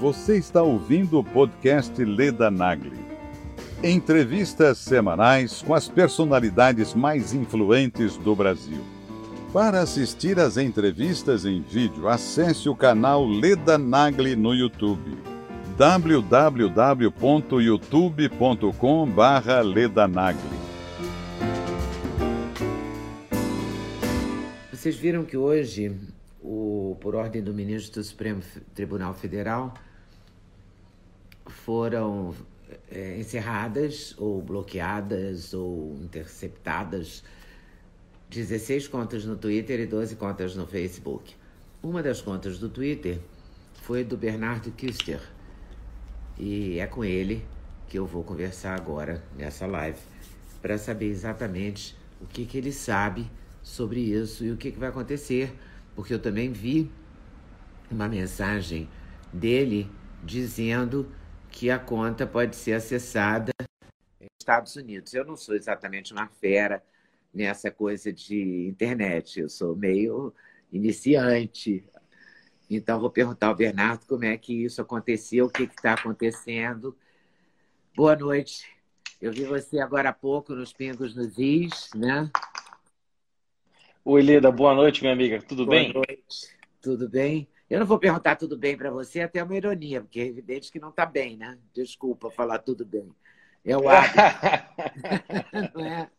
Você está ouvindo o podcast Leda Nagli. Entrevistas semanais com as personalidades mais influentes do Brasil. Para assistir às entrevistas em vídeo, acesse o canal Leda Nagli no YouTube. www.youtube.com/ledanagli. Vocês viram que hoje, o, por ordem do ministro do Supremo Tribunal Federal, foram é, encerradas ou bloqueadas ou interceptadas 16 contas no Twitter e 12 contas no Facebook. Uma das contas do Twitter foi do Bernardo Kister. E é com ele que eu vou conversar agora nessa live para saber exatamente o que, que ele sabe sobre isso e o que, que vai acontecer, porque eu também vi uma mensagem dele dizendo que a conta pode ser acessada nos Estados Unidos. Eu não sou exatamente uma fera nessa coisa de internet, eu sou meio iniciante. Então, vou perguntar ao Bernardo como é que isso aconteceu, o que está acontecendo. Boa noite. Eu vi você agora há pouco nos Pingos nos Is, né? Oi, Leda, boa noite, minha amiga. Tudo boa bem? Boa noite. Tudo bem? Eu não vou perguntar tudo bem para você, até uma ironia, porque é evidente que não está bem, né? Desculpa falar tudo bem. É o hábito. não é?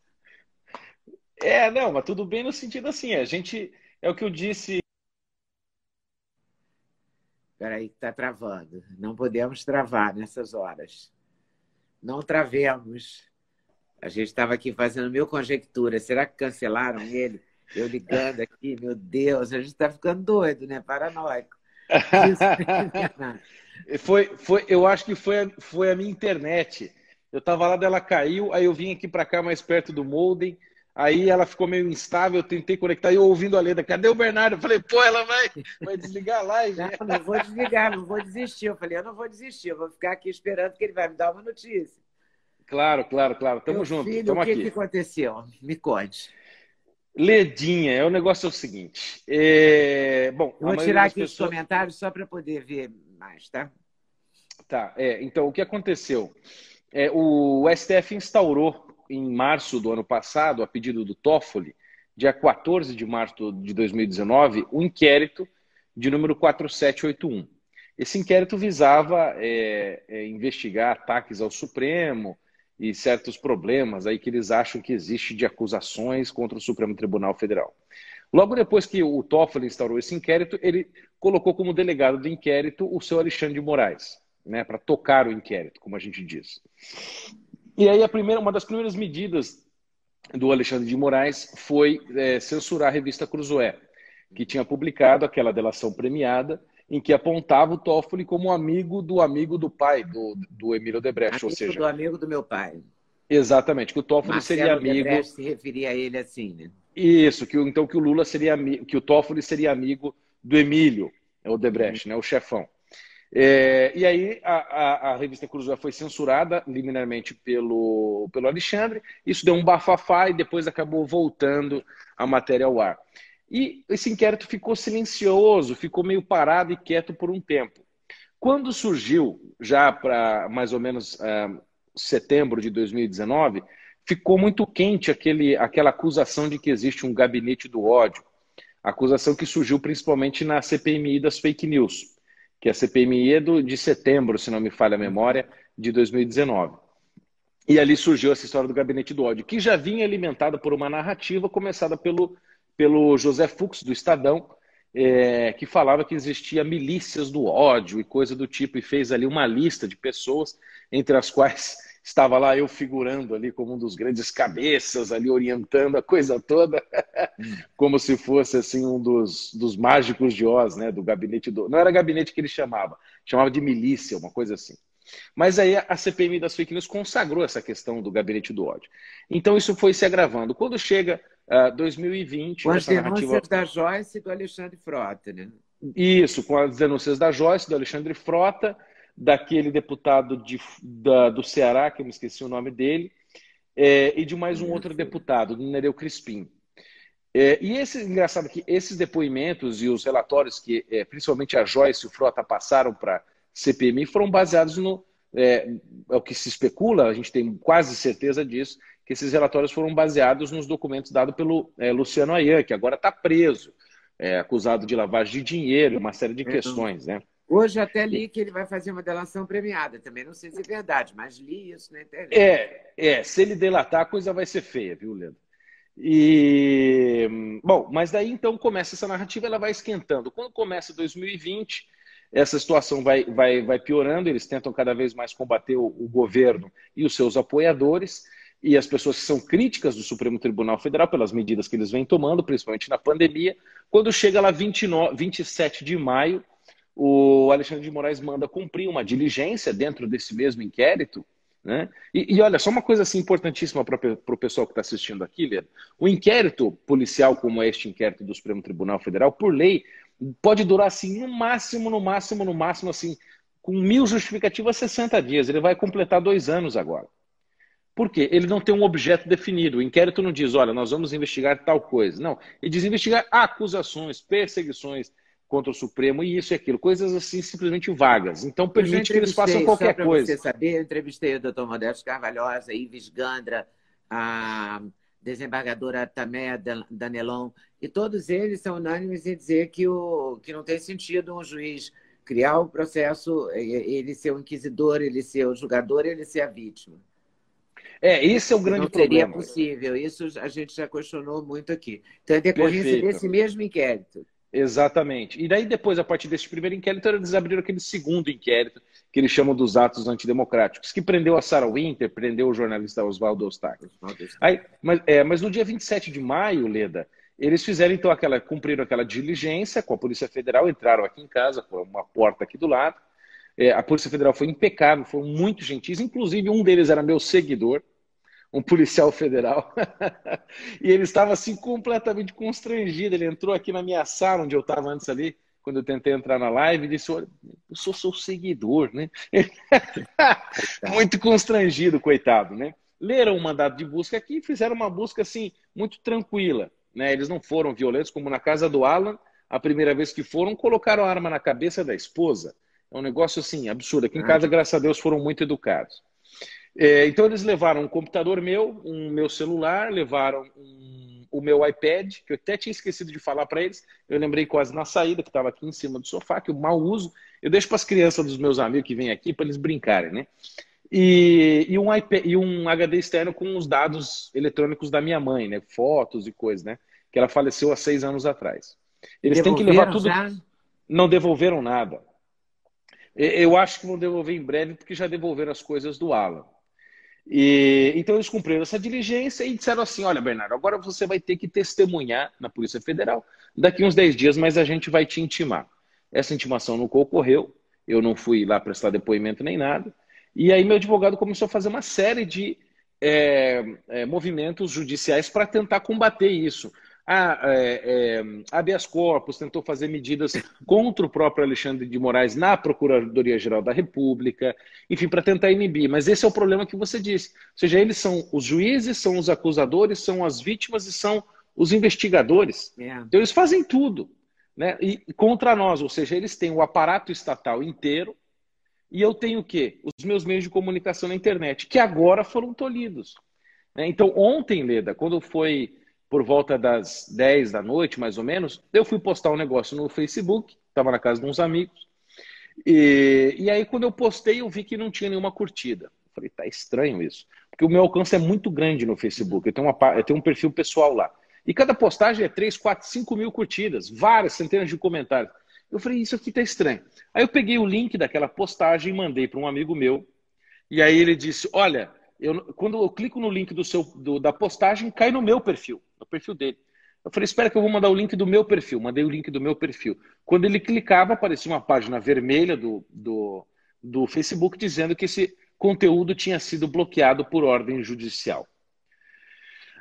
É, não, mas tudo bem no sentido assim, a gente, é o que eu disse. Peraí, que está travando. Não podemos travar nessas horas. Não travemos. A gente estava aqui fazendo mil conjecturas. Será que cancelaram ele? Eu ligando aqui, meu Deus, a gente está ficando doido, né? Paranoico. foi, foi, eu acho que foi a, foi a minha internet. Eu estava lá, dela caiu, aí eu vim aqui para cá mais perto do modem, aí ela ficou meio instável, eu tentei conectar, e eu ouvindo a Leda, cadê o Bernardo? Eu falei, pô, ela vai, vai desligar a live. Não, não vou desligar, não vou desistir. Eu falei, eu não vou desistir, eu vou ficar aqui esperando que ele vai me dar uma notícia. Claro, claro, claro. Tamo Meu junto. Filho, Tamo o que, aqui. que aconteceu? Me conte. Ledinha, é o negócio é o seguinte. É... Bom, Eu vou tirar aqui pessoas... os comentários só para poder ver mais, tá? Tá, é, então o que aconteceu? É, o STF instaurou em março do ano passado, a pedido do Toffoli, dia 14 de março de 2019, um inquérito de número 4781. Esse inquérito visava é, é, investigar ataques ao Supremo, e certos problemas aí que eles acham que existe de acusações contra o Supremo Tribunal Federal. Logo depois que o Toffoli instaurou esse inquérito, ele colocou como delegado do inquérito o seu Alexandre de Moraes, né, para tocar o inquérito, como a gente diz. E aí a primeira, uma das primeiras medidas do Alexandre de Moraes foi é, censurar a revista Cruzoé, que tinha publicado aquela delação premiada em que apontava o Toffoli como amigo do amigo do pai do, do Emílio Debrecht, amigo ou seja, do amigo do meu pai. Exatamente, que o Toffoli Marcelo seria amigo. Debrecht se referia a ele assim, né? Isso, que então que o Lula seria que o Toffoli seria amigo do Emílio, o Debrecht, uhum. né, o chefão. É, e aí a, a, a revista Cruzoé foi censurada liminarmente pelo, pelo Alexandre. Isso deu um bafafá e depois acabou voltando a matéria ao ar. E esse inquérito ficou silencioso, ficou meio parado e quieto por um tempo. Quando surgiu, já para mais ou menos uh, setembro de 2019, ficou muito quente aquele, aquela acusação de que existe um gabinete do ódio. Acusação que surgiu principalmente na CPMI das fake news, que é a CPMI é do, de setembro, se não me falha a memória, de 2019. E ali surgiu essa história do gabinete do ódio, que já vinha alimentada por uma narrativa começada pelo pelo José Fux, do Estadão, é, que falava que existia milícias do ódio e coisa do tipo, e fez ali uma lista de pessoas, entre as quais estava lá eu figurando ali como um dos grandes cabeças, ali orientando a coisa toda, como se fosse assim um dos, dos mágicos de Oz, né, do gabinete do... Não era gabinete que ele chamava, chamava de milícia, uma coisa assim. Mas aí a CPMI das fake news consagrou essa questão do gabinete do ódio. Então isso foi se agravando. Quando chega uh, 2020... Com as denúncias narrativa... da Joyce e do Alexandre Frota, né? Isso, com as denúncias da Joyce, do Alexandre Frota, daquele deputado de, da, do Ceará, que eu me esqueci o nome dele, é, e de mais um outro deputado, do Nereu Crispim. É, e esse, engraçado que esses depoimentos e os relatórios que, é, principalmente a Joyce e o Frota, passaram para CPMI foram baseados no. É, é o que se especula, a gente tem quase certeza disso, que esses relatórios foram baseados nos documentos dados pelo é, Luciano Ayan, que agora está preso, é, acusado de lavagem de dinheiro, uma série de então, questões, né? Hoje até li que ele vai fazer uma delação premiada. Também não sei se é verdade, mas li isso na internet. É, é se ele delatar, a coisa vai ser feia, viu, Leandro? E bom, mas daí então começa essa narrativa, ela vai esquentando. Quando começa 2020, essa situação vai, vai, vai piorando, eles tentam cada vez mais combater o, o governo e os seus apoiadores e as pessoas que são críticas do Supremo Tribunal Federal pelas medidas que eles vêm tomando, principalmente na pandemia. Quando chega lá 29, 27 de maio, o Alexandre de Moraes manda cumprir uma diligência dentro desse mesmo inquérito né? E, e, olha, só uma coisa assim importantíssima para o pessoal que está assistindo aqui, Leandro. O inquérito policial, como este inquérito do Supremo Tribunal Federal, por lei, pode durar assim, no máximo, no máximo, no máximo, assim, com mil justificativas, 60 dias. Ele vai completar dois anos agora. Por quê? Ele não tem um objeto definido. O inquérito não diz, olha, nós vamos investigar tal coisa. Não, ele diz investigar acusações, perseguições, contra o Supremo e isso e aquilo, coisas assim simplesmente vagas. Então permite que eles façam qualquer só coisa. Você saber, eu entrevistei o doutor Modesto Carvalhosa, Ives Gandra, a desembargadora Tamé Danelon, e todos eles são unânimes em dizer que, o, que não tem sentido um juiz criar o processo, ele ser o inquisidor, ele ser o julgador, ele ser a vítima. É, esse é o grande não problema. Não seria possível, isso a gente já questionou muito aqui. Então, é decorrência Perfeito. desse mesmo inquérito. Exatamente. E daí, depois, a partir desse primeiro inquérito, eles abriram aquele segundo inquérito, que eles chamam dos atos antidemocráticos, que prendeu a Sarah Winter, prendeu o jornalista Oswaldo Eustáquio. Aí, mas, é, mas no dia 27 de maio, Leda, eles fizeram então aquela, cumpriram aquela diligência com a Polícia Federal, entraram aqui em casa, por uma porta aqui do lado. É, a Polícia Federal foi impecável, foram muito gentis, inclusive um deles era meu seguidor, um policial federal, e ele estava assim completamente constrangido. Ele entrou aqui na minha sala, onde eu estava antes ali, quando eu tentei entrar na live, e disse: Olha, eu sou seu seguidor, né? muito constrangido, coitado, né? Leram o mandado de busca aqui e fizeram uma busca assim, muito tranquila. Né? Eles não foram violentos, como na casa do Alan, a primeira vez que foram, colocaram a arma na cabeça da esposa. É um negócio assim, absurdo. Aqui em casa, graças a Deus, foram muito educados. É, então eles levaram um computador meu, um meu celular, levaram um, o meu iPad, que eu até tinha esquecido de falar para eles. Eu lembrei quase na saída, que estava aqui em cima do sofá, que eu mal uso. Eu deixo para as crianças dos meus amigos que vêm aqui para eles brincarem, né? E, e, um iPad, e um HD externo com os dados eletrônicos da minha mãe, né? Fotos e coisas, né? Que ela faleceu há seis anos atrás. Eles têm que levar tudo. Já? Não devolveram nada. Eu acho que vão devolver em breve, porque já devolveram as coisas do Alan. E, então eles cumpriram essa diligência e disseram assim: olha, Bernardo, agora você vai ter que testemunhar na Polícia Federal daqui uns 10 dias, mas a gente vai te intimar. Essa intimação nunca ocorreu, eu não fui lá prestar depoimento nem nada. E aí meu advogado começou a fazer uma série de é, é, movimentos judiciais para tentar combater isso a, é, é, habeas corpus tentou fazer medidas contra o próprio Alexandre de Moraes na Procuradoria-Geral da República, enfim, para tentar inibir. Mas esse é o problema que você disse. Ou seja, eles são os juízes, são os acusadores, são as vítimas e são os investigadores. É. Então eles fazem tudo. Né? E contra nós, ou seja, eles têm o aparato estatal inteiro e eu tenho o quê? Os meus meios de comunicação na internet, que agora foram tolhidos. Né? Então, ontem, Leda, quando foi por volta das 10 da noite, mais ou menos, eu fui postar um negócio no Facebook, estava na casa de uns amigos, e, e aí quando eu postei eu vi que não tinha nenhuma curtida. Eu falei, tá estranho isso, porque o meu alcance é muito grande no Facebook, eu tenho, uma, eu tenho um perfil pessoal lá. E cada postagem é 3, 4, 5 mil curtidas, várias centenas de comentários. Eu falei, isso aqui tá estranho. Aí eu peguei o link daquela postagem e mandei para um amigo meu, e aí ele disse, olha, eu, quando eu clico no link do seu, do, da postagem, cai no meu perfil, no perfil dele. Eu falei, espera que eu vou mandar o link do meu perfil. Mandei o link do meu perfil. Quando ele clicava, aparecia uma página vermelha do, do, do Facebook dizendo que esse conteúdo tinha sido bloqueado por ordem judicial.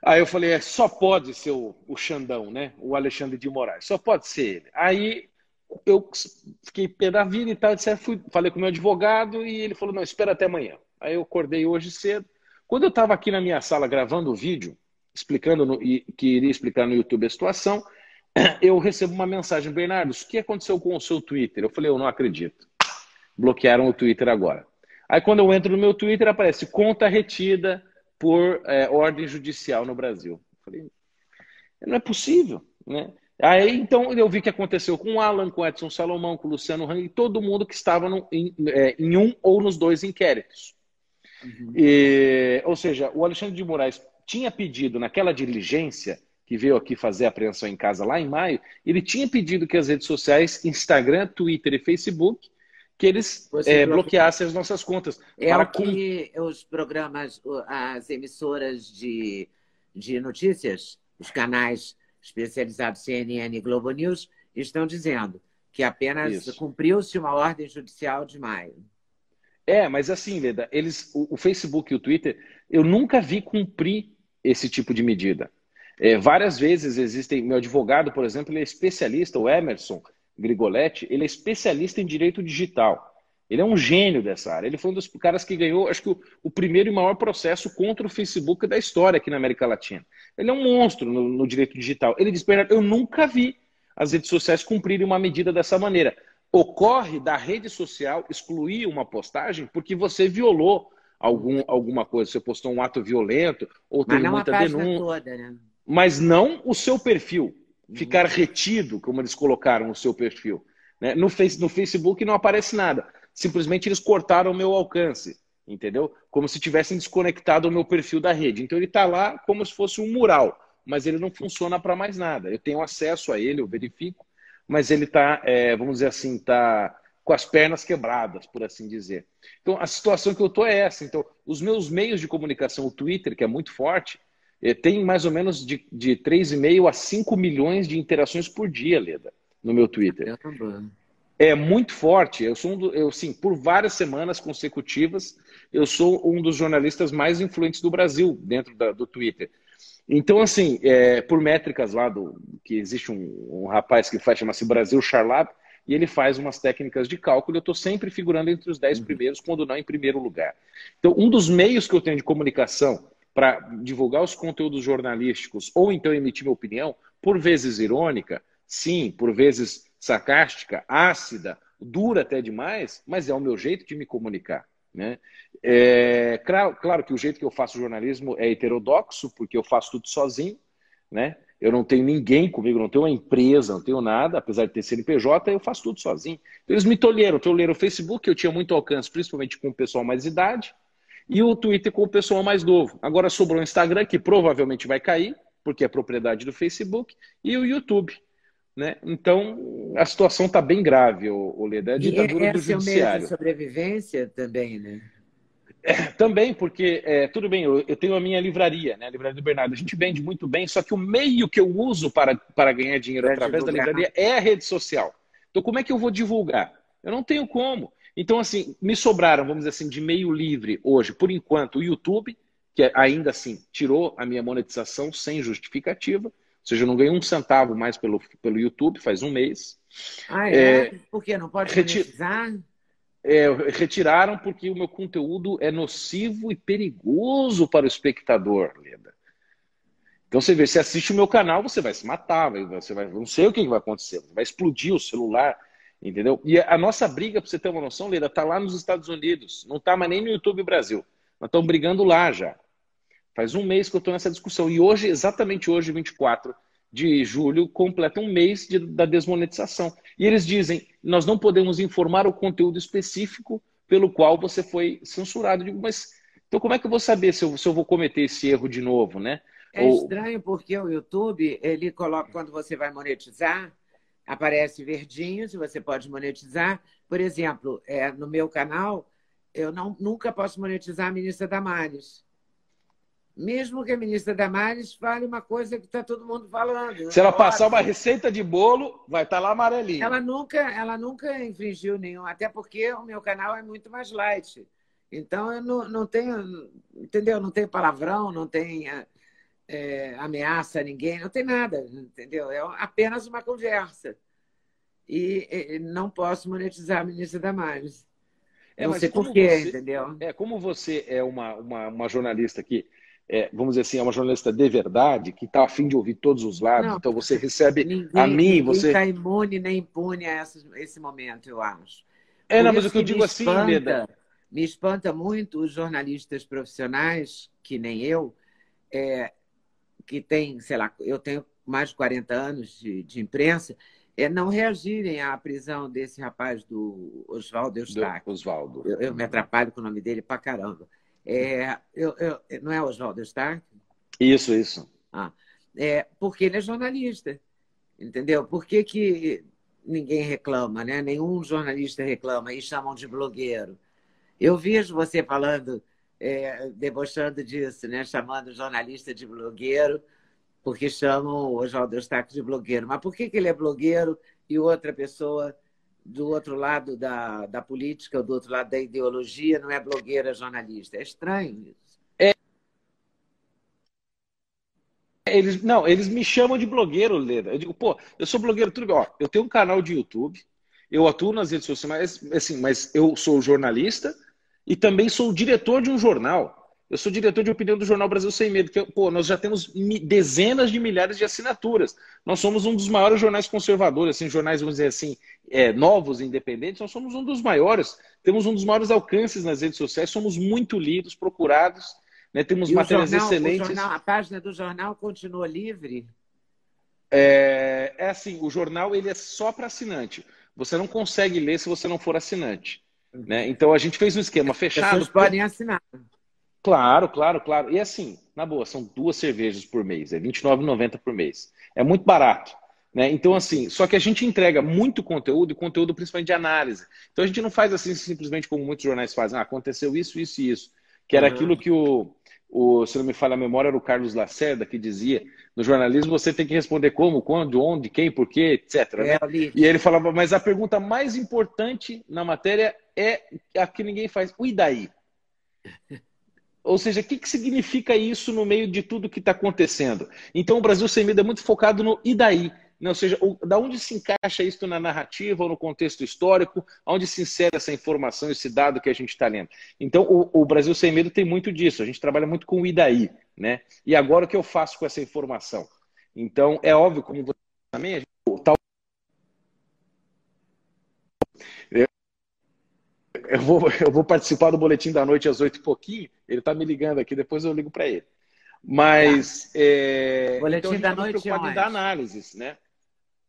Aí eu falei, é, só pode ser o, o Xandão, né? O Alexandre de Moraes, só pode ser ele. Aí eu fiquei pé da vida e tal, etc. Fui, falei com o meu advogado e ele falou, não, espera até amanhã. Aí eu acordei hoje cedo. Quando eu estava aqui na minha sala gravando o vídeo, explicando no, que iria explicar no YouTube a situação, eu recebo uma mensagem, Bernardo, o que aconteceu com o seu Twitter? Eu falei, eu não acredito. bloquearam o Twitter agora. Aí quando eu entro no meu Twitter, aparece conta retida por é, ordem judicial no Brasil. Eu falei, não é possível, né? Aí então eu vi que aconteceu com o Alan, com o Edson Salomão, com o Luciano Hang, todo mundo que estava no, em, é, em, um ou nos dois inquéritos. Uhum. E, ou seja, o Alexandre de Moraes tinha pedido naquela diligência que veio aqui fazer a apreensão em casa lá em maio, ele tinha pedido que as redes sociais, Instagram, Twitter e Facebook, que eles é, bloqueassem as nossas contas. É para o que com... os programas, as emissoras de, de notícias, os canais especializados CNN e Globo News, estão dizendo que apenas cumpriu-se uma ordem judicial de maio. É, mas assim, Leda, eles, o, o, Facebook e o Twitter, eu nunca vi cumprir esse tipo de medida. É, várias vezes existem. Meu advogado, por exemplo, ele é especialista, o Emerson Grigoletti, ele é especialista em direito digital. Ele é um gênio dessa área. Ele foi um dos caras que ganhou, acho que o, o primeiro e maior processo contra o Facebook da história aqui na América Latina. Ele é um monstro no, no direito digital. Ele diz, Bernardo, eu nunca vi as redes sociais cumprirem uma medida dessa maneira. Ocorre da rede social excluir uma postagem porque você violou algum, alguma coisa. Você postou um ato violento ou Mas teve muita denúncia. Toda, né? mas não o seu perfil. Ficar uhum. retido, como eles colocaram o seu perfil. Né? No, face, no Facebook não aparece nada. Simplesmente eles cortaram o meu alcance, entendeu? Como se tivessem desconectado o meu perfil da rede. Então ele está lá como se fosse um mural, mas ele não funciona para mais nada. Eu tenho acesso a ele, eu verifico, mas ele está, é, vamos dizer assim, está com as pernas quebradas, por assim dizer. Então a situação que eu estou é essa. Então os meus meios de comunicação, o Twitter, que é muito forte, é, tem mais ou menos de, de 3,5 a 5 milhões de interações por dia, Leda, no meu Twitter. É muito forte. Eu sou um do, eu sim, por várias semanas consecutivas, eu sou um dos jornalistas mais influentes do Brasil dentro da, do Twitter. Então, assim, é, por métricas lá do que existe um, um rapaz que faz chama-se Brasil Charlap e ele faz umas técnicas de cálculo. Eu estou sempre figurando entre os 10 uhum. primeiros, quando não em primeiro lugar. Então, um dos meios que eu tenho de comunicação para divulgar os conteúdos jornalísticos ou então emitir minha opinião, por vezes irônica, sim, por vezes sarcástica, ácida, dura até demais, mas é o meu jeito de me comunicar. Né? É, claro, claro que o jeito que eu faço jornalismo é heterodoxo, porque eu faço tudo sozinho, né? Eu não tenho ninguém comigo, não tenho uma empresa, não tenho nada, apesar de ter CNPJ, eu faço tudo sozinho. Então, eles me tolheram, tolheram o Facebook, eu tinha muito alcance, principalmente com o pessoal mais idade, e o Twitter com o pessoal mais novo. Agora sobrou o Instagram, que provavelmente vai cair, porque é propriedade do Facebook, e o YouTube. Né? Então, a situação está bem grave, o, Leda. É a ditadura e do judiciário. É sobrevivência também, né? É, também, porque, é, tudo bem, eu, eu, tenho a minha livraria, né? a livraria do Bernardo. A gente vende muito bem, só que o meio que eu uso para, para ganhar dinheiro pra através divulgar. da livraria é a rede social. Então, como é que eu vou divulgar? Eu não tenho como. Então, assim, me sobraram, vamos dizer assim, de meio livre hoje, por enquanto, o YouTube, que ainda assim tirou a minha monetização sem justificativa, ou seja, eu não ganhei um centavo mais pelo, pelo YouTube, faz um mês. Ah, é? é Por quê? Não pode monetizar? É, retiraram porque o meu conteúdo é nocivo e perigoso para o espectador, Leda. Então você vê, você assiste o meu canal, você vai se matar, você vai, não sei o que vai acontecer, vai explodir o celular, Entendeu? E a nossa briga, para você ter uma noção, Leda, está lá nos Estados Unidos. Não está mais nem no YouTube Brasil. Nós estamos brigando lá já. Faz um mês que eu estou nessa discussão. E hoje, exatamente hoje, 24 de julho, completa um mês de, da desmonetização. E eles dizem: nós não podemos informar o conteúdo específico pelo qual você foi censurado. Eu digo, mas então como é que eu vou saber se eu, se eu vou cometer esse erro de novo, né? É Ou... estranho porque o YouTube, ele coloca, quando você vai monetizar, aparece verdinho, se você pode monetizar. Por exemplo, é, no meu canal, eu não, nunca posso monetizar a ministra Damares. Mesmo que a ministra Damares fale uma coisa que está todo mundo falando. Se ela passar uma receita de bolo, vai estar tá lá amarelinho. Ela nunca, ela nunca infringiu nenhum, até porque o meu canal é muito mais light. Então eu não, não tenho, entendeu? Não tem palavrão, não tem é, ameaça a ninguém, não tem nada, entendeu? É apenas uma conversa. E, e não posso monetizar a ministra Damares. É, não sei porquê, entendeu? É, como você é uma, uma, uma jornalista que, é, vamos dizer assim, é uma jornalista de verdade, que está afim de ouvir todos os lados, não, então você recebe ninguém, a mim, você... está imune nem impune a esse, esse momento, eu acho. É, não, mas o que eu digo assim, espanta, Leda... Me espanta muito os jornalistas profissionais, que nem eu, é, que tem, sei lá, eu tenho mais de 40 anos de, de imprensa, é, não reagirem à prisão desse rapaz do Oswaldo Eustáquio. Oswaldo. Eu, eu, me atrapalho com o nome dele pra caramba. É, eu, eu, não é Oswaldo Eustáquio? Isso, isso. Ah, é, porque ele é jornalista, entendeu? Por que, que ninguém reclama, né? Nenhum jornalista reclama e chamam de blogueiro. Eu vejo você falando, é, debochando disso, né? Chamando jornalista de blogueiro, porque chamam o Oswaldo Eustáquio de blogueiro. Mas por que, que ele é blogueiro e outra pessoa do outro lado da, da política, do outro lado da ideologia, não é blogueira, jornalista? É estranho isso. É. Eles, não, eles me chamam de blogueiro, Leda. Eu digo, pô, eu sou blogueiro, tudo bem. Ó, eu tenho um canal de YouTube, eu atuo nas redes sociais, mas, assim, mas eu sou jornalista e também sou diretor de um jornal. Eu sou diretor de opinião do Jornal Brasil Sem Medo, que pô, nós já temos dezenas de milhares de assinaturas. Nós somos um dos maiores jornais conservadores, assim, jornais, vamos dizer assim, é, novos, independentes. Nós somos um dos maiores, temos um dos maiores alcances nas redes sociais, somos muito lidos, procurados, né? temos e matérias jornal, excelentes. Jornal, a página do jornal continua livre? É, é assim, o jornal ele é só para assinante. Você não consegue ler se você não for assinante. Né? Então a gente fez um esquema fechado. Pessoas podem assinar. Claro, claro, claro. E assim, na boa, são duas cervejas por mês, é R$29,90 por mês. É muito barato. Né? Então, assim, só que a gente entrega muito conteúdo e conteúdo principalmente de análise. Então a gente não faz assim simplesmente como muitos jornais fazem, ah, aconteceu isso, isso e isso. Que era uhum. aquilo que o, o, se não me falha a memória, era o Carlos Lacerda que dizia: no jornalismo você tem que responder como, quando, onde, quem, por quê, etc. Né? É, e ele falava, mas a pergunta mais importante na matéria é a que ninguém faz: o e daí? Ou seja, o que, que significa isso no meio de tudo que está acontecendo? Então, o Brasil Sem Medo é muito focado no e daí? Né? Ou seja, o, da onde se encaixa isso na narrativa ou no contexto histórico? Onde se insere essa informação, esse dado que a gente está lendo? Então, o, o, Brasil Sem Medo tem muito disso. A gente trabalha muito com o e daí? Né? E agora o que eu faço com essa informação? Então, é óbvio, como você também, a gente, tal eu vou, eu vou participar do boletim da noite às oito e pouquinho. Ele está me ligando aqui, depois eu ligo para ele. Mas. Tá. É, boletim então da noite preocupado em dar análises, né?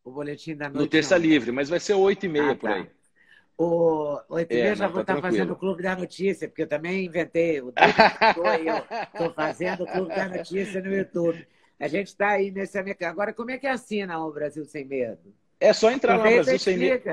O boletim da noite. No Terça Livre, mas vai ser oito e meia ah, por tá. aí. O oito e meia é, já vou tá estar fazendo o Clube da Notícia, porque eu também inventei o eu estou fazendo o Clube da Notícia no YouTube. A gente está aí nesse. Agora, como é que assina o Brasil Sem Medo? É só entrar lá, Brasil Sem Medo.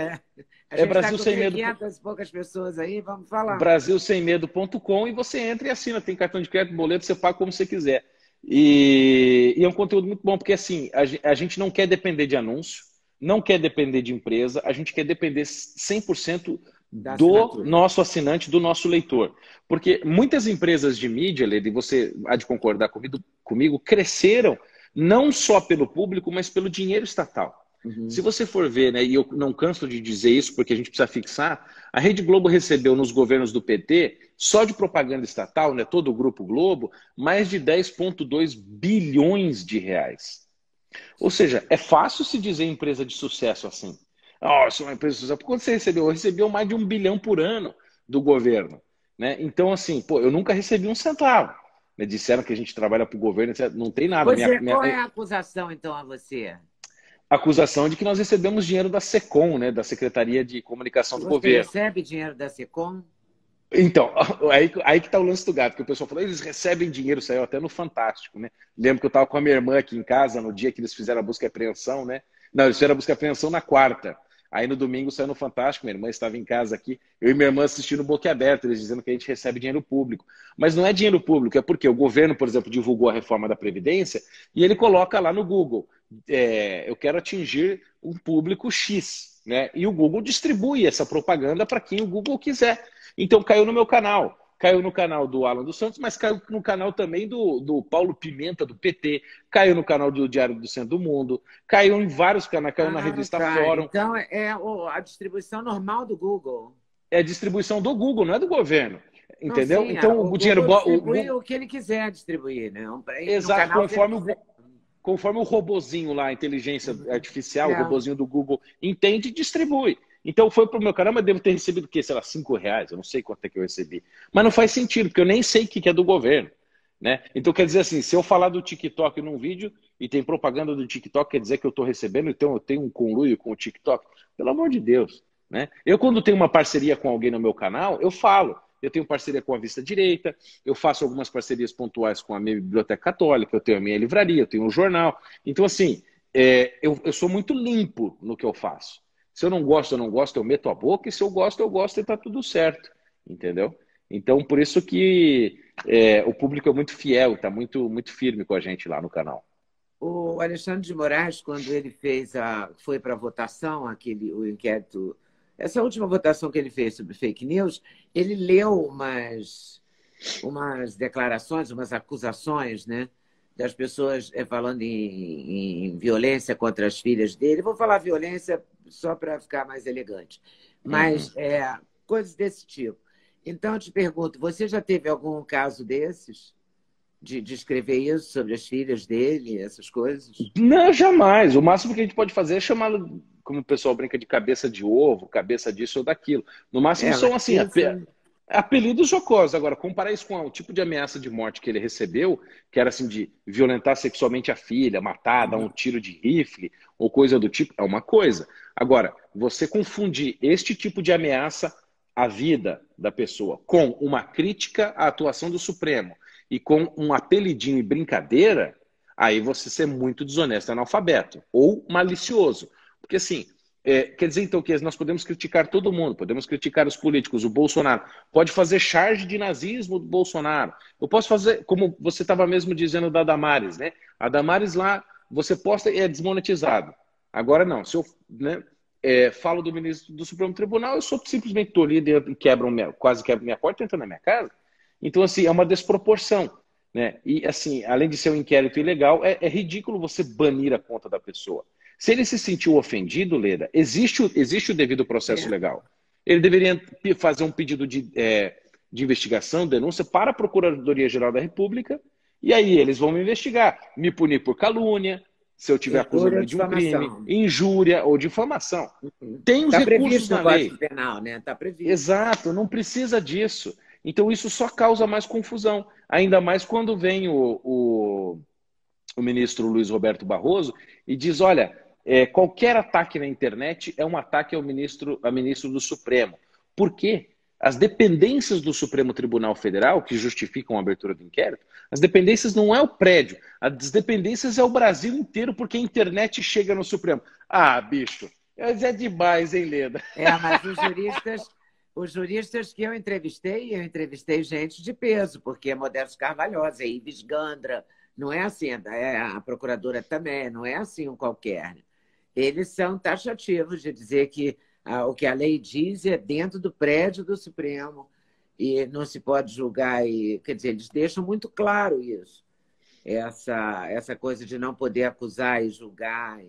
É Brasil tá Sem Medo. 500 poucas pessoas aí, vamos falar. Brasilsemmedo.com e você entra e assina. Tem cartão de crédito, boleto, você paga como você quiser. E, e é um conteúdo muito bom, porque assim, a, a gente não quer depender de anúncio, não quer depender de empresa, a gente quer depender 100% do nosso assinante, do nosso leitor. Porque muitas empresas de mídia, Lede, você há de concordar comigo, comigo, cresceram não só pelo público, mas pelo dinheiro estatal. Uhum. Se você for ver, né, e eu não canso de dizer isso porque a gente precisa fixar, a Rede Globo recebeu nos governos do PT, só de propaganda estatal, né, todo o Grupo Globo, mais de 10,2 bilhões de reais. Ou seja, é fácil se dizer empresa de sucesso assim. Oh, sou uma empresa de sucesso. Quando você recebeu? Recebeu mais de um bilhão por ano do governo. Né? Então, assim, pô, eu nunca recebi um centavo. Né? Disseram que a gente trabalha para o governo, não tem nada. Pois minha, é, qual minha... é a acusação, então, a você? Acusação de que nós recebemos dinheiro da SECOM, né, da Secretaria de Comunicação do Você Governo. Você recebe dinheiro da SECOM? Então, aí, aí que está o lance do gato, que o pessoal falou, eles recebem dinheiro, saiu até no Fantástico, né? Lembro que eu estava com a minha irmã aqui em casa no dia que eles fizeram a busca e apreensão, né? Não, eles fizeram a busca e apreensão na quarta. Aí no domingo saiu no Fantástico, minha irmã estava em casa aqui, eu e minha irmã assistindo boquiaberto, eles dizendo que a gente recebe dinheiro público. Mas não é dinheiro público, é porque o governo, por exemplo, divulgou a reforma da Previdência e ele coloca lá no Google é, eu quero atingir um público X, né? E o Google distribui essa propaganda para quem o Google quiser. Então caiu no meu canal, caiu no canal do Alan dos Santos, mas caiu no canal também do, do Paulo Pimenta, do PT, caiu no canal do Diário do Centro do Mundo, caiu em vários canais, caiu ah, na revista tá. Fórum. Então é a distribuição normal do Google. É a distribuição do Google, não é do governo. Entendeu? Não, sim, então o, o dinheiro. Distribui o, o que ele quiser distribuir, né? Exato, conforme o, conforme o robozinho lá, a inteligência artificial, o robozinho do Google, entende e distribui. Então foi pro meu canal, mas devo ter recebido o quê? Sei lá, cinco reais, eu não sei quanto é que eu recebi. Mas não faz sentido, porque eu nem sei o que é do governo. Né? Então quer dizer assim, se eu falar do TikTok num vídeo e tem propaganda do TikTok, quer dizer que eu estou recebendo, então eu tenho um conluio com o TikTok. Pelo amor de Deus. Né? Eu, quando tenho uma parceria com alguém no meu canal, eu falo. Eu tenho parceria com a Vista Direita, eu faço algumas parcerias pontuais com a minha Biblioteca Católica, eu tenho a minha livraria, eu tenho um jornal. Então, assim, é, eu, eu sou muito limpo no que eu faço. Se eu não gosto, eu não gosto, eu meto a boca, e se eu gosto, eu gosto e está tudo certo. Entendeu? Então, por isso que é, o público é muito fiel, está muito, muito firme com a gente lá no canal. O Alexandre de Moraes, quando ele fez a, foi para a votação, aquele, o inquérito essa última votação que ele fez sobre fake news, ele leu umas, umas declarações, umas acusações, né? Das pessoas é, falando em, em, violência contra as filhas dele. Vou falar violência só para ficar mais elegante. Mas uhum. é, coisas desse tipo. Então, eu te pergunto, você já teve algum caso desses? De, de, escrever isso sobre as filhas dele, essas coisas? Não, jamais. O máximo que a gente pode fazer é chamá-lo como o pessoal brinca de cabeça de ovo, cabeça disso ou daquilo. No máximo é, são assim, apelidos jocosos. Agora, comparar isso com o tipo de ameaça de morte que ele recebeu, que era assim de violentar sexualmente a filha, matar, dar um tiro de rifle ou coisa do tipo, é uma coisa. Agora, você confundir este tipo de ameaça à vida da pessoa com uma crítica à atuação do Supremo e com um apelidinho e brincadeira, aí você ser muito desonesto, analfabeto ou malicioso. Porque assim, é, quer dizer então que nós podemos criticar todo mundo, podemos criticar os políticos, o Bolsonaro pode fazer charge de nazismo do Bolsonaro. Eu posso fazer, como você estava mesmo dizendo da Damares, né? A Damares lá, você posta e é desmonetizado. Agora não, se eu né, é, falo do ministro do Supremo Tribunal, eu sou simplesmente tolhido e quebram minha, quase quebro minha porta entrando na minha casa. Então, assim, é uma desproporção. Né? E, assim, além de ser um inquérito ilegal, é, é ridículo você banir a conta da pessoa. Se ele se sentiu ofendido, Leda, existe, o, existe o devido processo é. legal. Ele deveria fazer um pedido de, é, de investigação, denúncia para a Procuradoria-Geral da República, e aí eles vão me investigar, me punir por calúnia, se eu tiver acusado de um crime, injúria ou difamação. Uhum. Tem os tá recursos na lei. Penal, né? Tá previsto. Exato, não precisa disso. Então isso só causa mais confusão, ainda mais quando vem o, o, o ministro Luiz Roberto Barroso e diz, olha, é, qualquer ataque na internet é um ataque ao ministro, ao ministro do Supremo. Por quê? As dependências do Supremo Tribunal Federal, que justificam a abertura do inquérito, as dependências não é o prédio, as dependências é o Brasil inteiro, porque a internet chega no Supremo. Ah, bicho, é demais, hein, Leda? É, mas os juristas, os juristas que eu entrevistei, eu entrevistei gente de peso, porque é Modesto Carvalhosa, é Ives Gandra, não é assim, é a procuradora também, não é assim um qualquer eles são taxativos de dizer que ah, o que a lei diz é dentro do prédio do Supremo e não se pode julgar. E, quer dizer, eles deixam muito claro isso, essa, essa coisa de não poder acusar e julgar.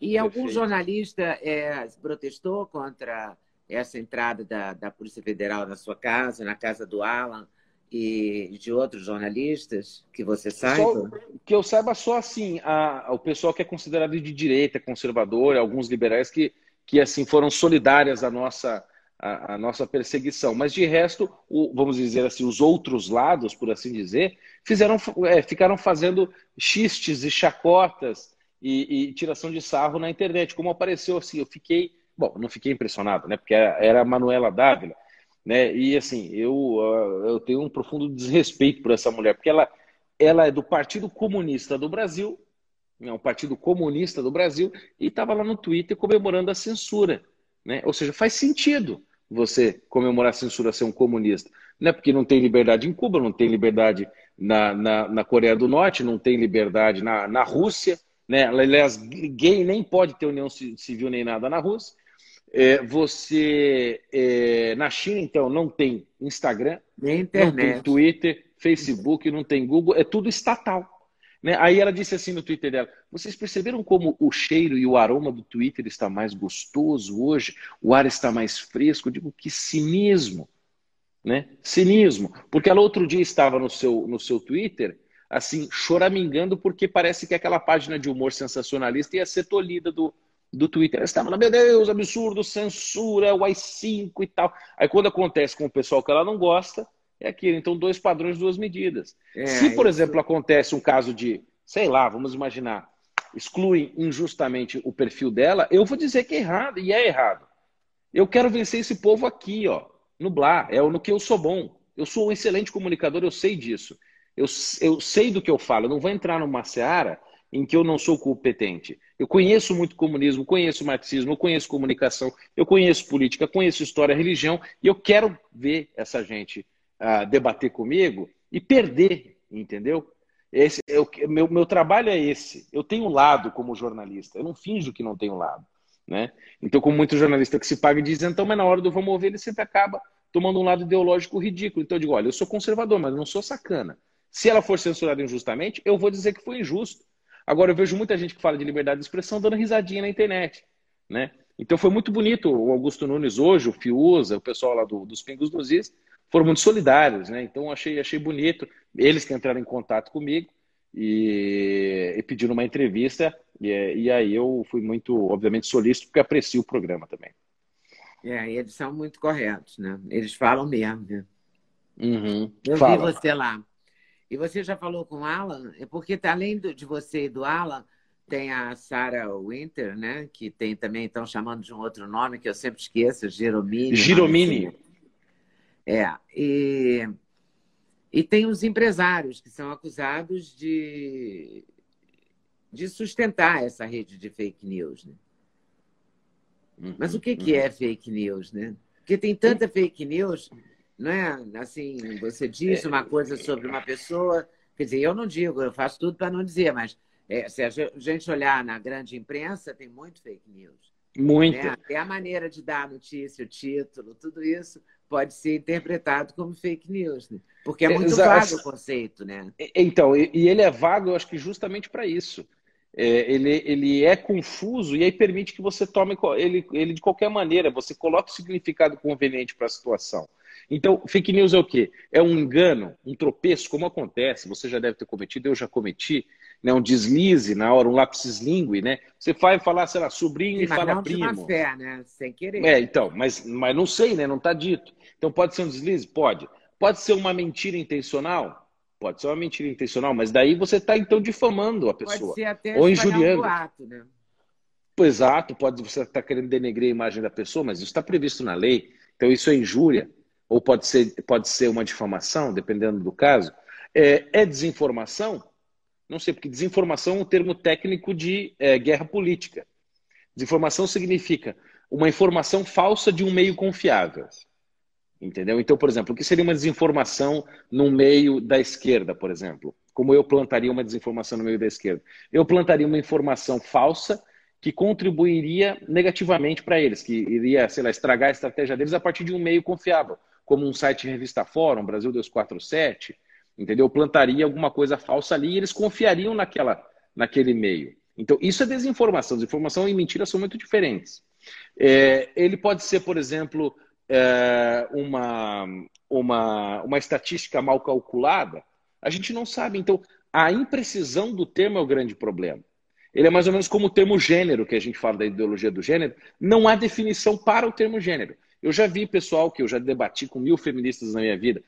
E algum jornalista é, protestou contra essa entrada da, da Polícia Federal na sua casa, na casa do Alan, e de outros jornalistas que você saiba? Só, que eu saiba só assim, a, o pessoal que é considerado de direita, conservador, alguns liberais que, que assim foram solidárias à nossa, à, à nossa perseguição. Mas de resto, o, vamos dizer assim, os outros lados, por assim dizer, fizeram, é, ficaram fazendo xistes e chacotas e, e, tiração de sarro na internet. Como apareceu assim, eu fiquei, bom, não fiquei impressionado, né? Porque era, a Manuela Dávila né? E assim, eu, ah, eu tenho um profundo desrespeito por essa mulher, porque ela, ela é do Partido Comunista do Brasil, é Partido Comunista do Brasil, e estava lá no Twitter comemorando a censura. Né? Ou seja, faz sentido você comemorar a censura ser um comunista. Não é porque não tem liberdade em Cuba, não tem liberdade na, na, na Coreia do Norte, não tem liberdade na, na Rússia. Né? Aliás, gay nem pode ter união civil nem nada na Rússia. É, você é, na China então não tem Instagram, Nem internet. não tem Twitter, Facebook, não tem Google, é tudo estatal. Né? Aí ela disse assim no Twitter dela: vocês perceberam como o cheiro e o aroma do Twitter está mais gostoso hoje? O ar está mais fresco? Eu digo que cinismo, né? Cinismo, porque ela outro dia estava no seu no seu Twitter assim choramingando porque parece que aquela página de humor sensacionalista ia ser tolhida do do Twitter. Eles estavam lá, meu Deus, absurdo, censura, o AI-5 e tal. Aí quando acontece com o pessoal que ela não gosta, é aquilo. Então, dois padrões, duas medidas. É, Se, por isso... exemplo, acontece um caso de, sei lá, vamos imaginar, excluem injustamente o perfil dela, eu vou dizer que é errado, e é errado. Eu quero vencer esse povo aqui, ó, no Blá, é no que eu sou bom. Eu sou um excelente comunicador, eu sei disso. Eu, eu sei do que eu falo, eu não vou entrar numa seara em que eu não sou competente. Eu conheço muito comunismo, conheço marxismo, conheço comunicação, eu conheço política, conheço história, religião, e eu quero ver essa gente uh, debater comigo e perder, entendeu? Esse, eu, meu, meu trabalho é esse. Eu tenho lado como jornalista, eu não finjo que não tenho lado. Né? Então, como muito jornalista que se paga e diz, então, mas na hora do vamos ouvir, ele sempre acaba tomando um lado ideológico ridículo. Então, eu digo, olha, eu sou conservador, mas não sou sacana. Se ela for censurada injustamente, eu vou dizer que foi injusto. Agora, eu vejo muita gente que fala de liberdade de expressão dando risadinha na internet, né? Então, foi muito bonito o Augusto Nunes hoje, o Fiuza, o pessoal lá do, dos Pingos dos Is, foram muito solidários, né? Então, achei, achei bonito. Eles que entraram em contato comigo e, e pediram uma entrevista, e, e aí eu fui muito, obviamente, solícito, porque aprecio o programa também. É, eles são muito corretos, né? Eles falam mesmo. Né? Uhum. Eu Fala. vi você lá. E você já falou com o Alan? É porque, tá, além de você e do Alan, tem a Sarah Winter, né? Que tem também, estão chamando de um outro nome que eu sempre esqueço, Giromini. Giromini. É. E, e tem os empresários que são acusados de, de sustentar essa rede de fake news, né? Uhum, Mas o que, que é fake news, né? Porque tem tanta fake news não é? Assim, você diz é. uma coisa sobre uma pessoa, quer dizer, eu não digo, eu faço tudo para não dizer, mas é, se a gente olhar na grande imprensa, tem muito fake news. Muito. Né? Até a maneira de dar a notícia, o título, tudo isso pode ser interpretado como fake news, né? porque é muito Exato. vago o conceito, né? Então, e ele é vago, eu acho que justamente para isso. É, ele, ele é confuso e aí permite que você tome ele, ele de qualquer maneira, você coloque o significado conveniente para a situação. Então, fake news é o quê? É um engano, um tropeço, como acontece, você já deve ter cometido, eu já cometi, né? um deslize na hora, um lapsus lingue, né? Você vai falar, sei lá, sobrinho Sim, e fala não primo. Má fé, né? Sem querer. É, então, mas, mas não sei, né? Não está dito. Então pode ser um deslize? Pode. Pode ser uma mentira intencional? Pode ser uma mentira intencional, mas daí você está então difamando a pessoa. Pode ser até ou injuriando. Um boato, né? Exato, pode você estar tá querendo denegrir a imagem da pessoa, mas isso está previsto na lei. Então isso é injúria ou pode ser, pode ser uma difamação, dependendo do caso, é, é desinformação? Não sei, porque desinformação é um termo técnico de é, guerra política. Desinformação significa uma informação falsa de um meio confiável. Entendeu? Então, por exemplo, o que seria uma desinformação no meio da esquerda, por exemplo? Como eu plantaria uma desinformação no meio da esquerda? Eu plantaria uma informação falsa que contribuiria negativamente para eles, que iria, sei lá, estragar a estratégia deles a partir de um meio confiável como um site revista Fórum, Brasil 247, entendeu? Plantaria alguma coisa falsa ali e eles confiariam naquela, naquele meio. Então, isso é desinformação. Desinformação e mentira são muito diferentes. É, ele pode ser, por exemplo, é, uma, uma, uma estatística mal calculada. A gente não sabe. Então, a imprecisão do termo é o grande problema. Ele é mais ou menos como o termo gênero, que a gente fala da ideologia do gênero. Não há definição para o termo gênero. Eu já vi pessoal que eu já debati com mil feministas na minha vida.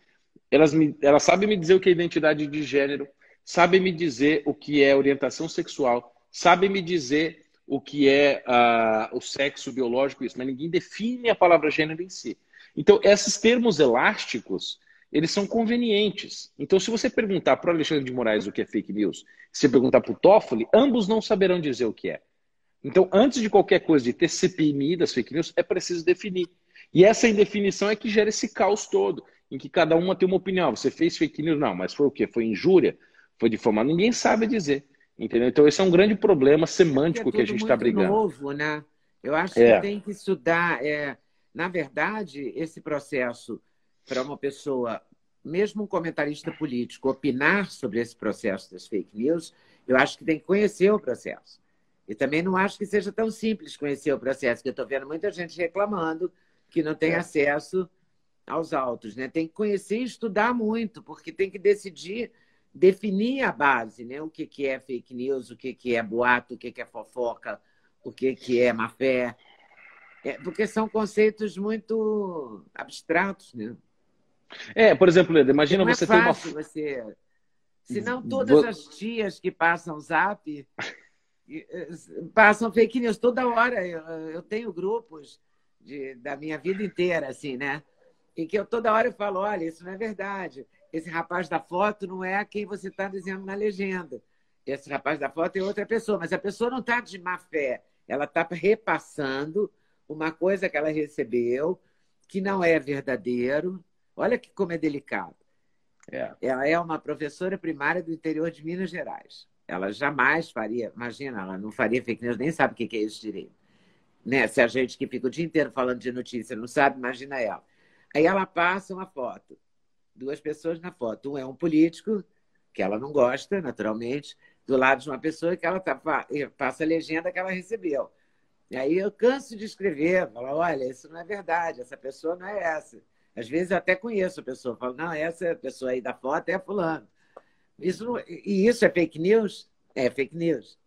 Elas, me, elas sabem me dizer o que é identidade de gênero, sabem me dizer o que é orientação sexual, sabem me dizer o que é uh, o sexo biológico, isso, mas ninguém define a palavra gênero em si. Então, esses termos elásticos, eles são convenientes. Então, se você perguntar para o Alexandre de Moraes o que é fake news, se você perguntar para o Toffoli, ambos não saberão dizer o que é. Então, antes de qualquer coisa de ter CPMI das fake news, é preciso definir. E essa indefinição é que gera esse caos todo, em que cada uma tem uma opinião. Você fez fake news? Não, mas foi o quê? Foi injúria? Foi difamar? Ninguém sabe dizer. Entendeu? Então, esse é um grande problema semântico é que a gente está brigando. novo, né? Eu acho é. que tem que estudar. É, na verdade, esse processo para uma pessoa, mesmo um comentarista político, opinar sobre esse processo das fake news, eu acho que tem que conhecer o processo. E também não acho que seja tão simples conhecer o processo, que eu estou vendo muita gente reclamando que não tem acesso aos autos, né? Tem que conhecer e estudar muito, porque tem que decidir, definir a base, né? O que, que é fake news, o que, que é boato, o que, que é fofoca, o que, que é má fé. É, porque são conceitos muito abstratos, né? É, por exemplo, Leda, imagina não você é ter uma. fácil você. Se não todas as tias que passam zap eh, passam fake news toda hora. Eu, eu tenho grupos de, da minha vida inteira, assim, né? Em que eu toda hora eu falo, olha, isso não é verdade. Esse rapaz da foto não é quem você está dizendo na legenda. Esse rapaz da foto é outra pessoa, mas a pessoa não está de má fé. Ela está repassando uma coisa que ela recebeu que não é verdadeiro. Olha que como é delicado. É. Ela é uma professora primária do interior de Minas Gerais. Ela jamais faria, imagina, ela não faria fake news, nem sabe o que é isso direito. Né? Se a gente que fica o dia inteiro falando de notícia não sabe, imagina ela. Aí ela passa uma foto, duas pessoas na foto. Um é um político, que ela não gosta, naturalmente, do lado de uma pessoa que ela tá, passa a legenda que ela recebeu. E aí eu canso de escrever, falar, olha, isso não é verdade, essa pessoa não é essa. Às vezes eu até conheço a pessoa, falo, não, essa pessoa aí da foto é fulano. Isso não... E isso é fake news? É fake news.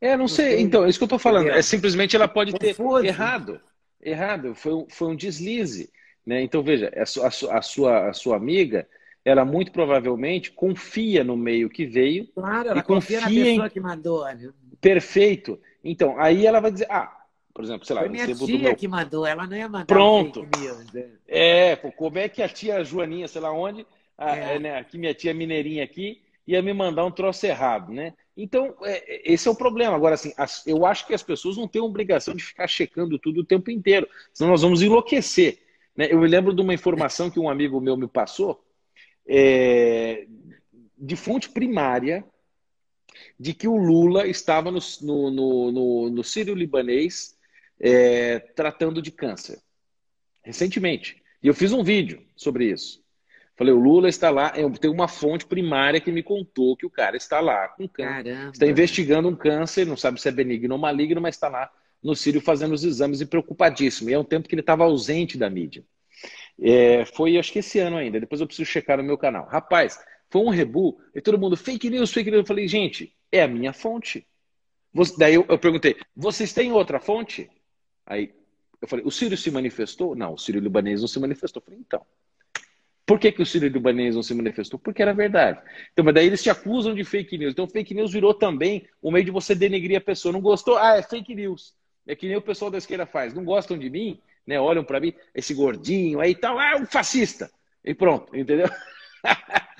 É, não, não sei. sei. Então, é isso que eu estou falando. É simplesmente ela pode Confuso. ter errado. Errado. Foi um, foi um deslize. Né? Então, veja, a sua, a, sua, a sua amiga, ela muito provavelmente confia no meio que veio. Claro, ela e confia, confia na pessoa em... que mandou. Né? Perfeito. Então, aí ela vai dizer, ah, por exemplo, sei lá, Foi minha tia meu... que mandou, ela não ia mandar Pronto. Né? É, pô, como é que a tia Joaninha, sei lá onde, a, é. É, né, aqui minha tia mineirinha aqui, ia me mandar um troço errado, né? Então, é, esse é o problema. Agora, assim, as, eu acho que as pessoas não têm obrigação de ficar checando tudo o tempo inteiro, senão nós vamos enlouquecer. Né? Eu me lembro de uma informação que um amigo meu me passou, é, de fonte primária, de que o Lula estava no, no, no, no Sírio-Libanês é, tratando de câncer, recentemente. E eu fiz um vídeo sobre isso. Falei, o Lula está lá, eu tenho uma fonte primária que me contou que o cara está lá com câncer. Caramba. Está investigando um câncer, não sabe se é benigno ou maligno, mas está lá no Sírio fazendo os exames e preocupadíssimo. E é um tempo que ele estava ausente da mídia. É, foi, acho que esse ano ainda, depois eu preciso checar no meu canal. Rapaz, foi um rebu, e todo mundo, fake news, fake news. Eu falei, gente, é a minha fonte. Daí eu, eu perguntei, vocês têm outra fonte? Aí eu falei, o Sírio se manifestou? Não, o Sírio libanês não se manifestou. Eu falei, então. Por que, que o Sírio libanês não se manifestou? Porque era verdade. Então, mas daí eles te acusam de fake news. Então, fake news virou também o meio de você denegrir a pessoa. Não gostou? Ah, é fake news. É que nem o pessoal da esquerda faz. Não gostam de mim, né? Olham para mim, esse gordinho aí e tal, ah, é um fascista. E pronto, entendeu?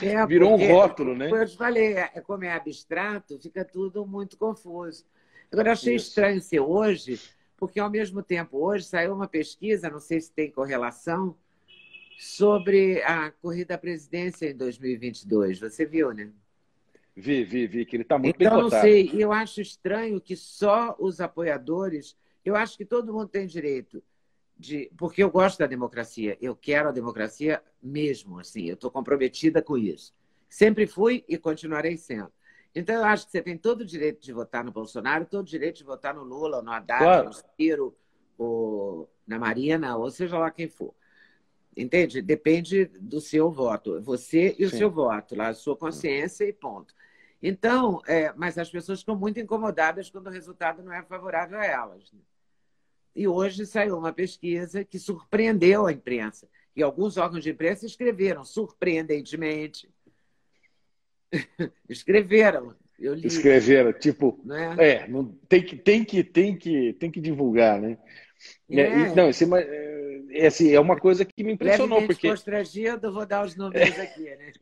É, Virou um rótulo, né? Eu te falei, é, como é abstrato, fica tudo muito confuso. Agora, eu achei Isso. estranho ser hoje, porque ao mesmo tempo, hoje saiu uma pesquisa, não sei se tem correlação, sobre a corrida à presidência em 2022. Você viu, né? Vi, vi, vi, que ele está muito então, bem cotado. Então, não sei, eu acho estranho que só os apoiadores... Eu acho que todo mundo tem direito de, porque eu gosto da democracia, eu quero a democracia mesmo, assim, eu estou comprometida com isso. Sempre fui e continuarei sendo. Então, eu acho que você tem todo o direito de votar no Bolsonaro, todo o direito de votar no Lula, no Haddad, claro. no Ciro, ou na Marina, ou seja lá quem for. Entende? Depende do seu voto. Você e o Sim. seu voto, lá, a sua consciência e ponto. Então, é, mas as pessoas ficam muito incomodadas quando o resultado não é favorável a elas. Né? E hoje saiu uma pesquisa que surpreendeu a imprensa. E alguns órgãos de imprensa escreveram, surpreendentemente. escreveram. Eu li. Escreveram, tipo, né? é, não, tem, que, tem, que, tem, que, tem que divulgar, né? É. É, não, isso é, é, assim, é uma coisa que me impressionou. Levemente porque constrangido, vou dar os números aqui, né?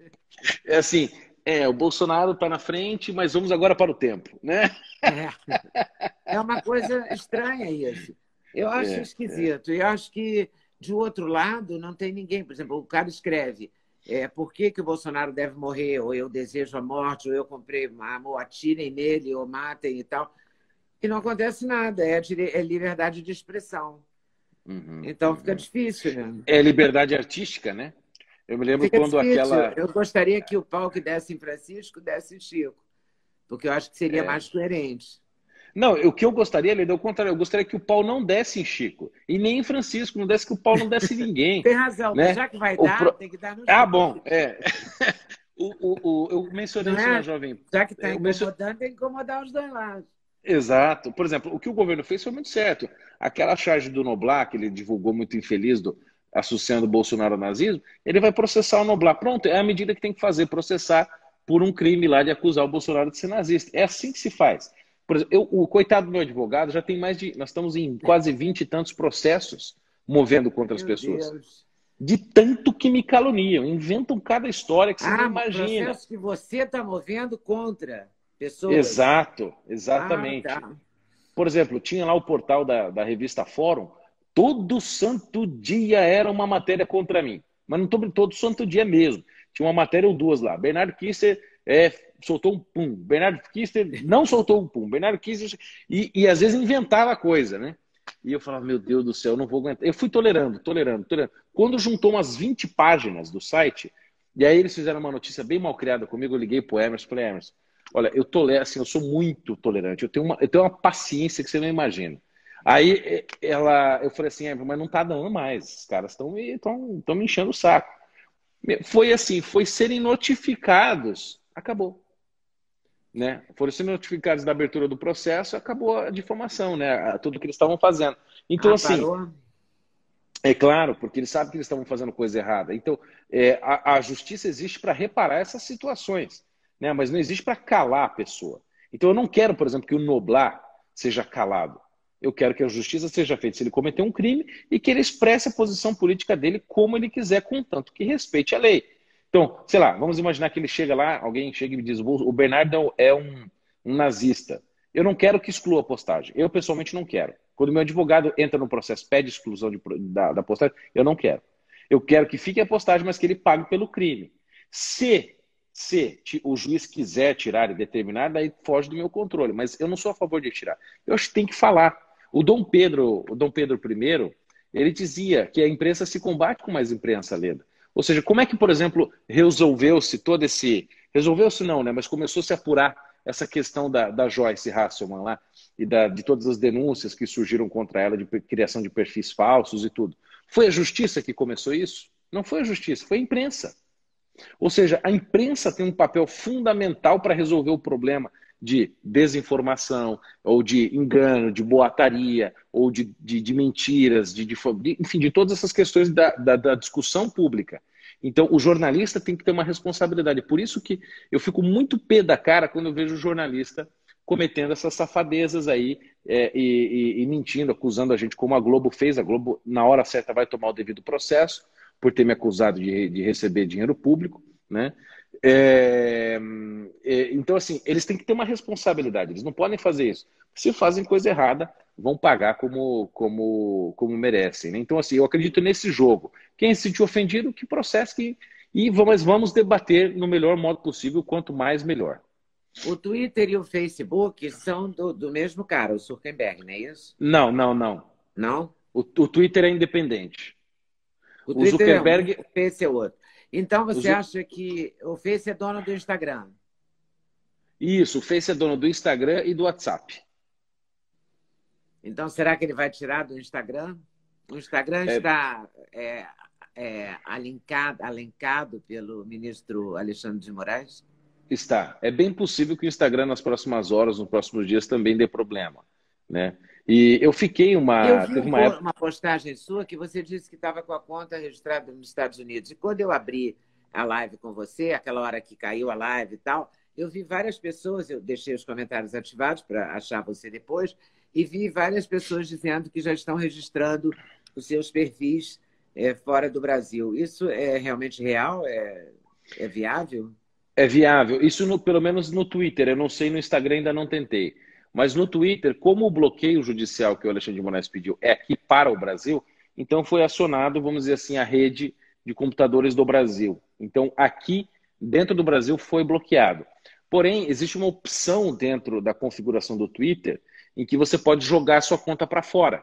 É assim, é, o Bolsonaro está na frente, mas vamos agora para o tempo, né? É, é uma coisa estranha isso. Eu acho é, esquisito. É. Eu acho que, de outro lado, não tem ninguém. Por exemplo, o cara escreve é, por que, que o Bolsonaro deve morrer, ou eu desejo a morte, ou eu comprei amor, atirem nele, ou matem e tal. E não acontece nada. É, é liberdade de expressão. Uhum, então uhum. fica difícil, né? É liberdade artística, né? Eu me lembro fica quando difícil. aquela. Eu gostaria que o pau que desse em Francisco desse em Chico, porque eu acho que seria é. mais coerente. Não, o que eu gostaria, Leda, é o contrário. Eu gostaria que o pau não desse em Chico. E nem em Francisco. Não desse que o pau não desse em ninguém. tem razão, né? já que vai dar, pro... tem que dar no Ah, bom. É. o, o, o, eu mencionei isso é? na Jovem Já que está incomodando, mencion... tem que incomodar os dois lados. Exato. Por exemplo, o que o governo fez foi muito certo. Aquela charge do Noblar, que ele divulgou muito infeliz, do, associando o Bolsonaro ao nazismo, ele vai processar o Noblar. Pronto, é a medida que tem que fazer, processar por um crime lá de acusar o Bolsonaro de ser nazista. É assim que se faz. Por exemplo, eu, o coitado do meu advogado já tem mais de. Nós estamos em quase vinte e tantos processos movendo contra as meu pessoas. Deus. De tanto que me caluniam, inventam cada história que você ah, não imagina. processo que você está movendo contra pessoas. Exato, exatamente. Ah, tá. Por exemplo, tinha lá o portal da, da revista Fórum, todo santo dia era uma matéria contra mim. Mas não estou todo santo dia mesmo. Tinha uma matéria ou duas lá. Bernardo Kisser é, soltou um pum. Bernardo Kisser não soltou um pum. Bernardo Kisser. E, e às vezes inventava coisa, né? E eu falava, meu Deus do céu, não vou aguentar. Eu fui tolerando, tolerando, tolerando. Quando juntou umas 20 páginas do site, e aí eles fizeram uma notícia bem mal criada comigo, eu liguei pro Emerson, falei, Emerson, Olha, eu tolero, assim, eu sou muito tolerante. Eu tenho uma, eu tenho uma paciência que você não imagina. Aí ela, eu falei assim, mas não tá dando mais. Os caras estão me, me enchendo o saco. Foi assim, foi serem notificados, acabou. Né? Foram serem notificados da abertura do processo, acabou a difamação, né? Tudo que eles estavam fazendo. Então, ah, assim. Parou. É claro, porque eles sabem que eles estavam fazendo coisa errada. Então, é, a, a justiça existe para reparar essas situações né? mas não existe para calar a pessoa. Então eu não quero, por exemplo, que o Noblar seja calado. Eu quero que a justiça seja feita se ele cometeu um crime e que ele expresse a posição política dele como ele quiser, contanto que respeite a lei. Então, sei lá, vamos imaginar que ele chega lá, alguém chega e me diz: o Bernardo é um, um nazista. Eu não quero que exclua a postagem. Eu, pessoalmente, não quero. Quando meu advogado entra no processo, pede exclusão de, da, da postagem, eu não quero. Eu quero que fique a postagem, mas que ele pague pelo crime. Se se o juiz quiser tirar e determinar, daí foge do meu controle. Mas eu não sou a favor de tirar. Eu acho que tem que falar. O Dom Pedro, o Dom Pedro I, ele dizia que a imprensa se combate com mais imprensa, Leda. Ou seja, como é que, por exemplo, resolveu-se todo esse. Resolveu-se não, né? Mas começou -se a apurar essa questão da, da Joyce Hasselman lá e da, de todas as denúncias que surgiram contra ela de criação de perfis falsos e tudo. Foi a justiça que começou isso? Não foi a justiça, foi a imprensa. Ou seja, a imprensa tem um papel fundamental para resolver o problema de desinformação, ou de engano, de boataria, ou de, de, de mentiras, de, de, enfim, de todas essas questões da, da, da, discussão pública. Então, o jornalista tem que ter uma responsabilidade. Por isso que eu fico muito pé da cara quando eu vejo o jornalista cometendo essas safadezas aí é, e, e, e mentindo, acusando a gente, como a Globo fez. A Globo, na hora certa, vai tomar o devido processo por ter me acusado de, de receber dinheiro público, né? É, é, então, assim, eles têm que ter uma responsabilidade, eles não podem fazer isso. Se fazem coisa errada, vão pagar como, como, como merecem. Né? Então, assim, eu acredito nesse jogo. Quem se sentiu ofendido, que processo que. E vamos, vamos debater no melhor modo possível, quanto mais, melhor. O Twitter e o Facebook são do, do mesmo cara, o Zuckerberg, não é isso? Não, não, não. Não? O, o Twitter é independente. O, o Zuckerberg. É um, o Face é outro. Então você acha que o Face é dono do Instagram? Isso, o Face é dono do Instagram e do WhatsApp. Então será que ele vai tirar do Instagram? O Instagram é... está é, é, alinkado, alencado pelo ministro Alexandre de Moraes? Está. É bem possível que o Instagram, nas próximas horas, nos próximos dias, também dê problema. Né? E eu fiquei uma. Eu vi uma, época... uma postagem sua que você disse que estava com a conta registrada nos Estados Unidos. E quando eu abri a live com você, aquela hora que caiu a live e tal, eu vi várias pessoas, eu deixei os comentários ativados para achar você depois, e vi várias pessoas dizendo que já estão registrando os seus perfis é, fora do Brasil. Isso é realmente real? É, é viável? É viável. Isso, no, pelo menos no Twitter. Eu não sei, no Instagram ainda não tentei. Mas no Twitter, como o bloqueio judicial que o Alexandre de Moraes pediu é aqui para o Brasil, então foi acionado, vamos dizer assim, a rede de computadores do Brasil. Então aqui, dentro do Brasil, foi bloqueado. Porém, existe uma opção dentro da configuração do Twitter em que você pode jogar sua conta para fora,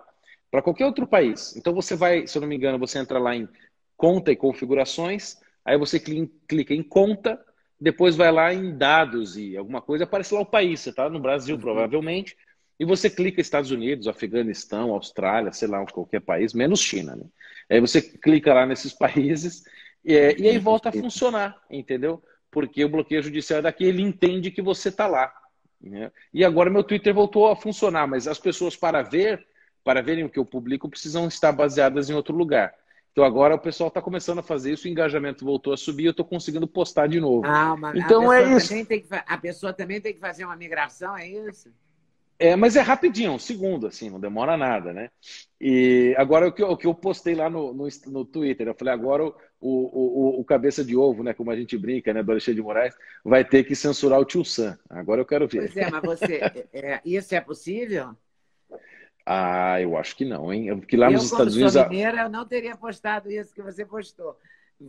para qualquer outro país. Então você vai, se eu não me engano, você entra lá em conta e configurações, aí você clica em conta, depois vai lá em dados e alguma coisa, aparece lá o país. Você está no Brasil, uhum. provavelmente, e você clica Estados Unidos, Afeganistão, Austrália, sei lá, qualquer país, menos China. Né? Aí você clica lá nesses países e, é, e aí volta a funcionar, entendeu? Porque o bloqueio judicial daqui, ele entende que você está lá. Né? E agora meu Twitter voltou a funcionar, mas as pessoas para ver, para verem o que eu publico, precisam estar baseadas em outro lugar. Então agora o pessoal está começando a fazer isso, o engajamento voltou a subir, eu estou conseguindo postar de novo. Ah, mas então é isso. Que, a pessoa também tem que fazer uma migração, é isso? É, mas é rapidinho, um segundo, assim, não demora nada, né? E agora o que eu, o que eu postei lá no, no, no, Twitter, eu falei, agora o, o, o, cabeça de ovo, né? Como a gente brinca, né? Do Alexandre de Moraes, vai ter que censurar o tio Sam. Agora eu quero ver. Pois é, mas você. é, isso é possível? Ah, eu acho que não, hein? Porque lá eu, nos Estados Unidos. Eu, mineira, eu não teria postado isso que você postou.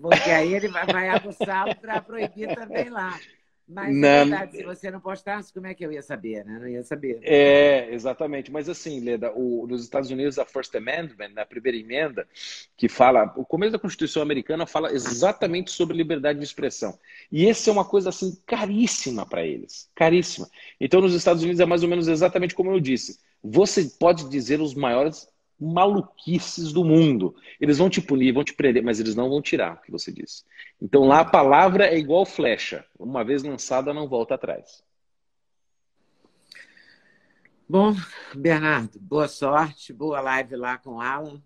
Porque aí ele vai, vai aguçá-lo para proibir também lá. Mas, na verdade, se você não postasse, como é que eu ia saber, né? Não ia saber. É, exatamente. Mas assim, Leda, o, nos Estados Unidos, a First Amendment, na primeira emenda, que fala, o começo da Constituição americana fala exatamente sobre liberdade de expressão. E essa é uma coisa assim caríssima para eles, caríssima. Então, nos Estados Unidos é mais ou menos exatamente como eu disse. Você pode dizer os maiores maluquices do mundo. Eles vão te punir, vão te prender, mas eles não vão tirar o que você disse. Então lá a palavra é igual flecha. Uma vez lançada, não volta atrás. Bom, Bernardo, boa sorte, boa live lá com o Alan.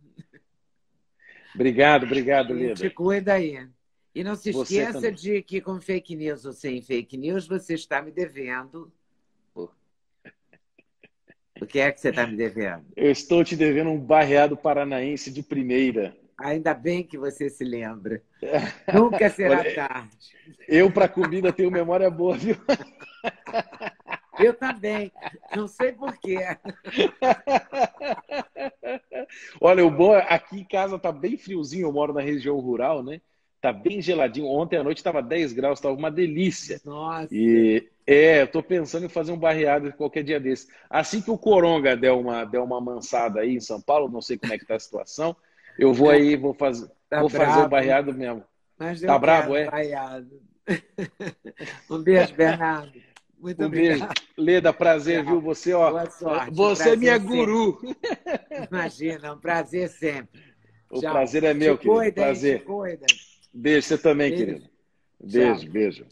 Obrigado, obrigado, Lida. Te cuida aí. E não se esqueça de que com fake news ou sem fake news, você está me devendo o que é que você está me devendo? Eu estou te devendo um barreado paranaense de primeira. Ainda bem que você se lembra. Nunca será Olha, tarde. Eu, para comida, tenho memória boa, viu? Eu também. Não sei porquê. Olha, o bom é, aqui em casa tá bem friozinho. Eu moro na região rural, né? Tá bem geladinho. Ontem à noite estava 10 graus, estava uma delícia. Nossa. E é, eu tô pensando em fazer um barreado qualquer dia desse. Assim que o Coronga der uma, der uma mansada aí em São Paulo, não sei como é que tá a situação, eu vou aí, vou fazer, tá vou fazer o barreado mesmo. Mas tá bravo, é? Barreado. um beijo, Bernardo. Muito um obrigado. beijo. Leda, prazer, viu? Você, ó. Boa sorte. Você é minha guru. Imagina, um prazer sempre. O Tchau. prazer é meu, te querido. Cuida, prazer. Te cuida. Beijo, você também, beijo. querido. Beijo, Tchau. beijo.